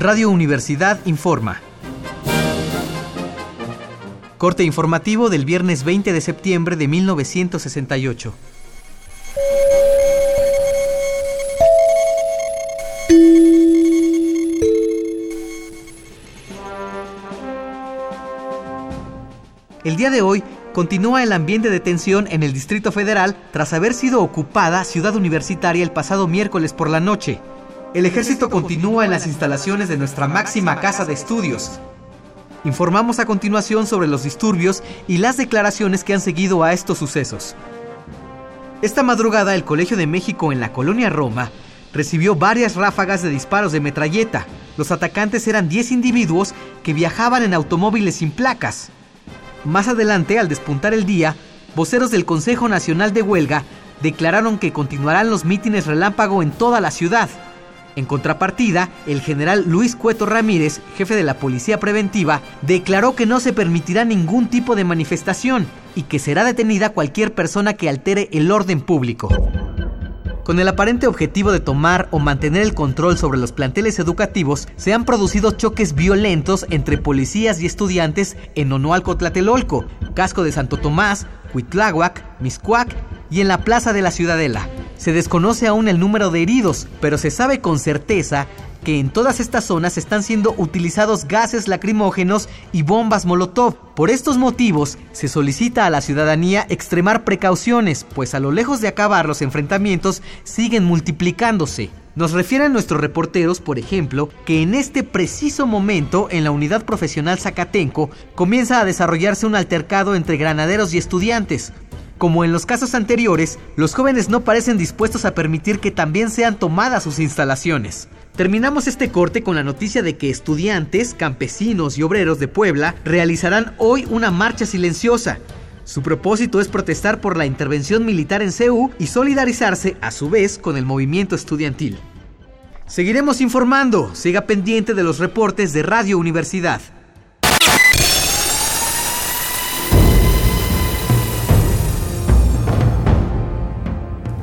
Radio Universidad informa. Corte informativo del viernes 20 de septiembre de 1968. El día de hoy continúa el ambiente de tensión en el Distrito Federal tras haber sido ocupada Ciudad Universitaria el pasado miércoles por la noche. El ejército continúa en las instalaciones de nuestra máxima casa de estudios. Informamos a continuación sobre los disturbios y las declaraciones que han seguido a estos sucesos. Esta madrugada el Colegio de México en la colonia Roma recibió varias ráfagas de disparos de metralleta. Los atacantes eran 10 individuos que viajaban en automóviles sin placas. Más adelante, al despuntar el día, voceros del Consejo Nacional de Huelga declararon que continuarán los mítines relámpago en toda la ciudad. En contrapartida, el general Luis Cueto Ramírez, jefe de la Policía Preventiva, declaró que no se permitirá ningún tipo de manifestación y que será detenida cualquier persona que altere el orden público. Con el aparente objetivo de tomar o mantener el control sobre los planteles educativos, se han producido choques violentos entre policías y estudiantes en Onoalco Tlatelolco, Casco de Santo Tomás, Huitláhuac, Miscuac y en la Plaza de la Ciudadela. Se desconoce aún el número de heridos, pero se sabe con certeza que en todas estas zonas están siendo utilizados gases lacrimógenos y bombas Molotov. Por estos motivos, se solicita a la ciudadanía extremar precauciones, pues a lo lejos de acabar los enfrentamientos siguen multiplicándose. Nos refieren nuestros reporteros, por ejemplo, que en este preciso momento en la unidad profesional Zacatenco comienza a desarrollarse un altercado entre granaderos y estudiantes. Como en los casos anteriores, los jóvenes no parecen dispuestos a permitir que también sean tomadas sus instalaciones. Terminamos este corte con la noticia de que estudiantes, campesinos y obreros de Puebla realizarán hoy una marcha silenciosa. Su propósito es protestar por la intervención militar en CEU y solidarizarse a su vez con el movimiento estudiantil. Seguiremos informando, siga pendiente de los reportes de Radio Universidad.